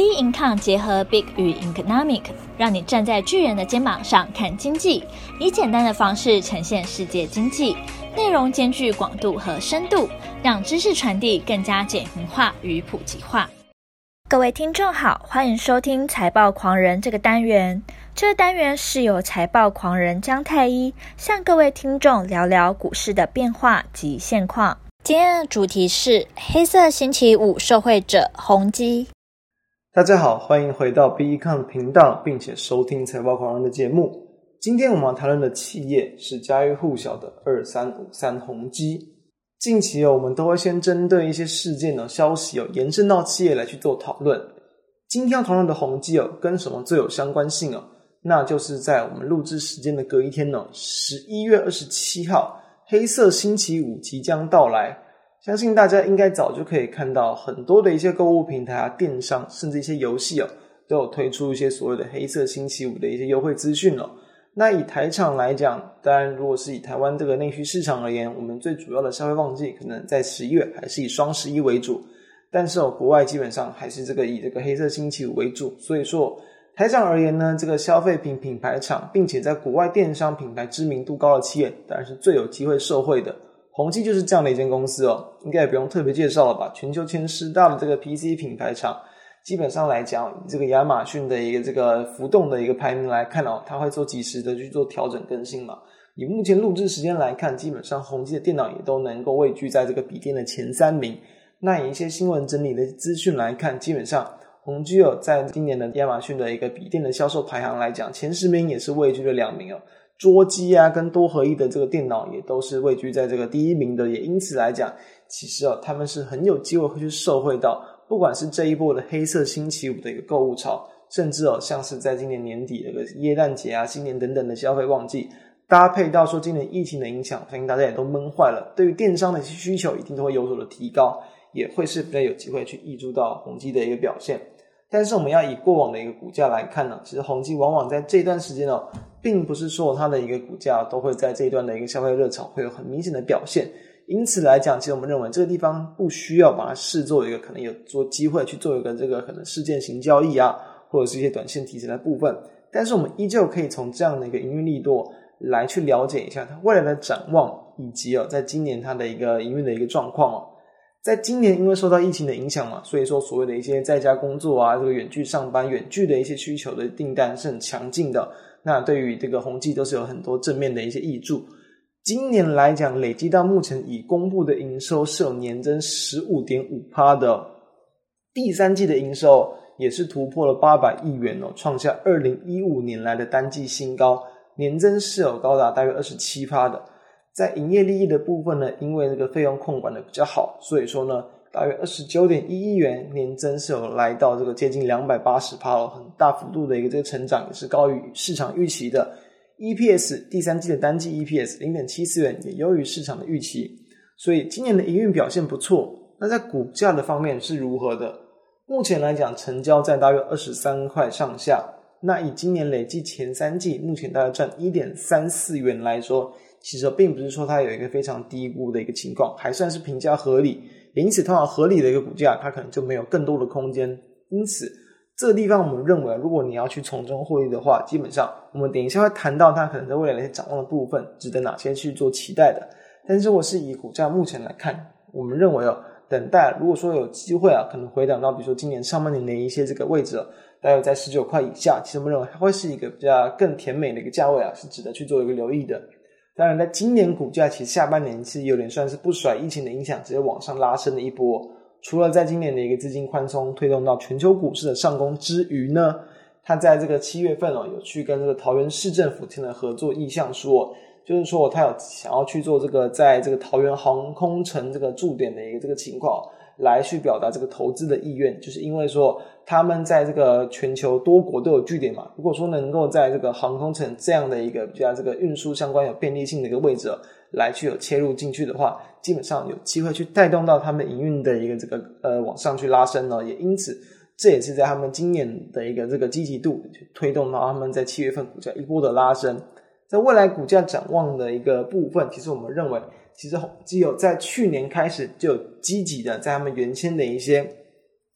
B Income 结合 Big 与 Economic，让你站在巨人的肩膀上看经济，以简单的方式呈现世界经济，内容兼具广度和深度，让知识传递更加简明化与普及化。各位听众好，欢迎收听财报狂人这个单元。这个单元是由财报狂人姜太一向各位听众聊聊股市的变化及现况。今天的主题是黑色星期五受惠者宏基。大家好，欢迎回到 B Econ 频道，并且收听财报狂人的节目。今天我们要谈论的企业是家喻户晓的二三五三宏基。近期哦，我们都会先针对一些事件的消息哦，延伸到企业来去做讨论。今天要讨论的宏基哦，跟什么最有相关性哦？那就是在我们录制时间的隔一天呢，十一月二十七号，黑色星期五即将到来。相信大家应该早就可以看到很多的一些购物平台啊、电商，甚至一些游戏哦，都有推出一些所谓的黑色星期五的一些优惠资讯了。那以台厂来讲，当然如果是以台湾这个内需市场而言，我们最主要的消费旺季可能在十一月，还是以双十一为主。但是哦，国外基本上还是这个以这个黑色星期五为主。所以说，台厂而言呢，这个消费品品牌厂，并且在国外电商品牌知名度高的企业，当然是最有机会受惠的。宏基就是这样的一间公司哦，应该也不用特别介绍了吧？全球前十大的这个 PC 品牌厂，基本上来讲，以这个亚马逊的一个这个浮动的一个排名来看哦，它会做及时的去做调整更新嘛。以目前录制时间来看，基本上宏基的电脑也都能够位居在这个笔电的前三名。那以一些新闻整理的资讯来看，基本上宏基哦，在今年的亚马逊的一个笔电的销售排行来讲，前十名也是位居了两名哦。桌机啊，跟多合一的这个电脑也都是位居在这个第一名的，也因此来讲，其实哦，他们是很有机会会去受惠到，不管是这一波的黑色星期五的一个购物潮，甚至哦，像是在今年年底的一个耶诞节啊、新年等等的消费旺季，搭配到说今年疫情的影响，相信大家也都闷坏了，对于电商的一些需求一定都会有所的提高，也会是比较有机会去挹注到宏基的一个表现。但是我们要以过往的一个股价来看呢，其实宏基往往在这段时间哦。并不是说它的一个股价都会在这一段的一个消费热潮会有很明显的表现，因此来讲，其实我们认为这个地方不需要把它视作一个可能有做机会去做一个这个可能事件型交易啊，或者是一些短线题材的部分。但是我们依旧可以从这样的一个营运力度来去了解一下它未来的展望，以及哦，在今年它的一个营运的一个状况哦。在今年因为受到疫情的影响嘛，所以说所谓的一些在家工作啊，这个远距上班、远距的一些需求的订单是很强劲的。那对于这个宏碁都是有很多正面的一些挹注。今年来讲，累计到目前已公布的营收是有年增十五点五趴的，第三季的营收也是突破了八百亿元哦，创下二零一五年来的单季新高，年增是有高达大约二十七趴的。在营业利益的部分呢，因为这个费用控管的比较好，所以说呢。大约二十九点一亿元，年增是有来到这个接近两百八十趴了，很大幅度的一个这个成长，也是高于市场预期的。EPS 第三季的单季 EPS 零点七四元，也优于市场的预期，所以今年的营运表现不错。那在股价的方面是如何的？目前来讲，成交在大约二十三块上下。那以今年累计前三季，目前大概赚一点三四元来说，其实并不是说它有一个非常低估的一个情况，还算是评价合理。因此，通常合理的一个股价，它可能就没有更多的空间。因此，这个地方我们认为，如果你要去从中获利的话，基本上我们等一下会谈到它可能在未来的一些展望的部分，值得哪些去做期待的。但是，如果是以股价目前来看，我们认为哦，等待如果说有机会啊，可能回档到比如说今年上半年的一些这个位置，大约在十九块以下，其实我们认为它会是一个比较更甜美的一个价位啊，是值得去做一个留意的。当然，在今年股价其实下半年是有点算是不甩疫情的影响，直接往上拉升的一波。除了在今年的一个资金宽松推动到全球股市的上攻之余呢，它在这个七月份哦，有去跟这个桃园市政府签了合作意向书，说就是说他有想要去做这个在这个桃园航空城这个驻点的一个这个情况。来去表达这个投资的意愿，就是因为说他们在这个全球多国都有据点嘛。如果说能够在这个航空城这样的一个比较这个运输相关有便利性的一个位置来去有切入进去的话，基本上有机会去带动到他们营运的一个这个呃往上去拉升呢。也因此，这也是在他们今年的一个这个积极度推动到他们在七月份股价一波的拉升。在未来股价展望的一个部分，其实我们认为。其实宏碁有在去年开始就有积极的在他们原先的一些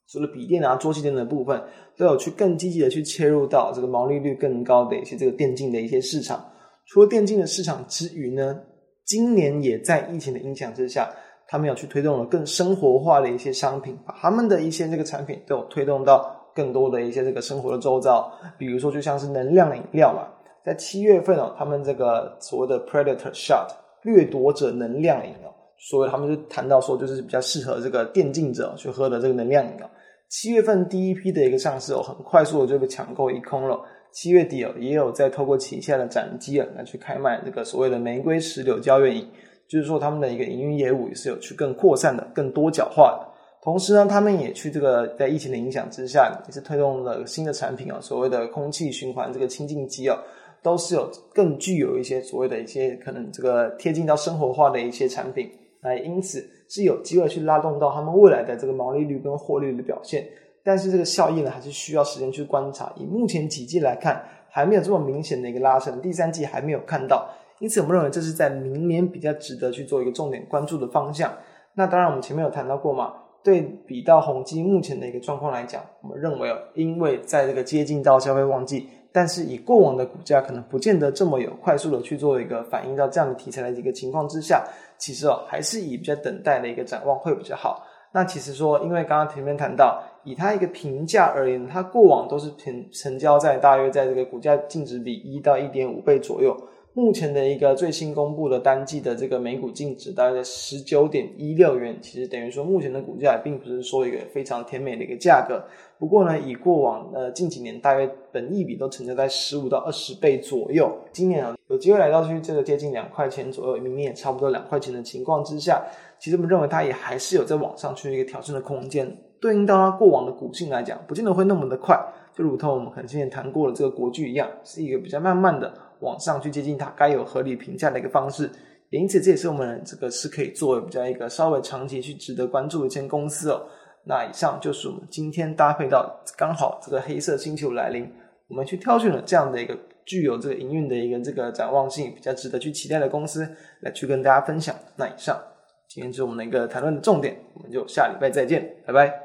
除了笔电啊、桌机等等的部分，都有去更积极的去切入到这个毛利率更高的一些这个电竞的一些市场。除了电竞的市场之余呢，今年也在疫情的影响之下，他们有去推动了更生活化的一些商品，把他们的一些这个产品都有推动到更多的一些这个生活的周遭。比如说，就像是能量饮料嘛，在七月份哦，他们这个所谓的 Predator Shot 掠夺者能量饮料，所以他们就谈到说，就是比较适合这个电竞者去喝的这个能量饮料。七月份第一批的一个上市哦，很快速的就被抢购一空了。七月底哦，也有在透过旗下的展机啊来去开卖这个所谓的玫瑰石榴胶原饮，就是说他们的一个营运业务也是有去更扩散的、更多角化的。同时呢，他们也去这个在疫情的影响之下，也是推动了新的产品啊，所谓的空气循环这个清净机啊，都是有更具有一些所谓的一些可能这个贴近到生活化的一些产品，来因此是有机会去拉动到他们未来的这个毛利率跟获利率的表现。但是这个效益呢，还是需要时间去观察。以目前几季来看，还没有这么明显的一个拉升，第三季还没有看到，因此我们认为这是在明年比较值得去做一个重点关注的方向。那当然，我们前面有谈到过嘛，对比到宏基目前的一个状况来讲，我们认为哦，因为在这个接近到消费旺季，但是以过往的股价可能不见得这么有快速的去做一个反映到这样的题材的一个情况之下，其实哦，还是以比较等待的一个展望会比较好。那其实说，因为刚刚前面谈到。以它一个评价而言，它过往都是成成交在大约在这个股价净值比一到一点五倍左右。目前的一个最新公布的单季的这个每股净值大概在十九点一六元，其实等于说目前的股价并不是说一个非常甜美的一个价格。不过呢，以过往呃近几年大约本益比都成交在十五到二十倍左右，今年啊有机会来到去这个接近两块钱左右，明年也差不多两块钱的情况之下，其实我们认为它也还是有在往上去一个挑战的空间。对应到它过往的股性来讲，不见得会那么的快，就如同我们可能之前谈过的这个国剧一样，是一个比较慢慢的。往上去接近它该有合理评价的一个方式，也因此这也是我们这个是可以作为比较一个稍微长期去值得关注的一间公司哦。那以上就是我们今天搭配到刚好这个黑色星球来临，我们去挑选了这样的一个具有这个营运的一个这个展望性比较值得去期待的公司来去跟大家分享。那以上今天是我们的一个谈论的重点，我们就下礼拜再见，拜拜。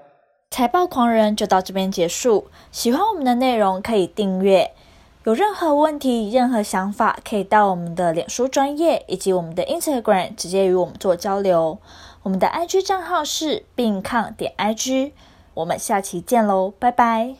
财报狂人就到这边结束，喜欢我们的内容可以订阅。有任何问题、任何想法，可以到我们的脸书专业以及我们的 Instagram 直接与我们做交流。我们的 IG 账号是病抗点 IG。我们下期见喽，拜拜。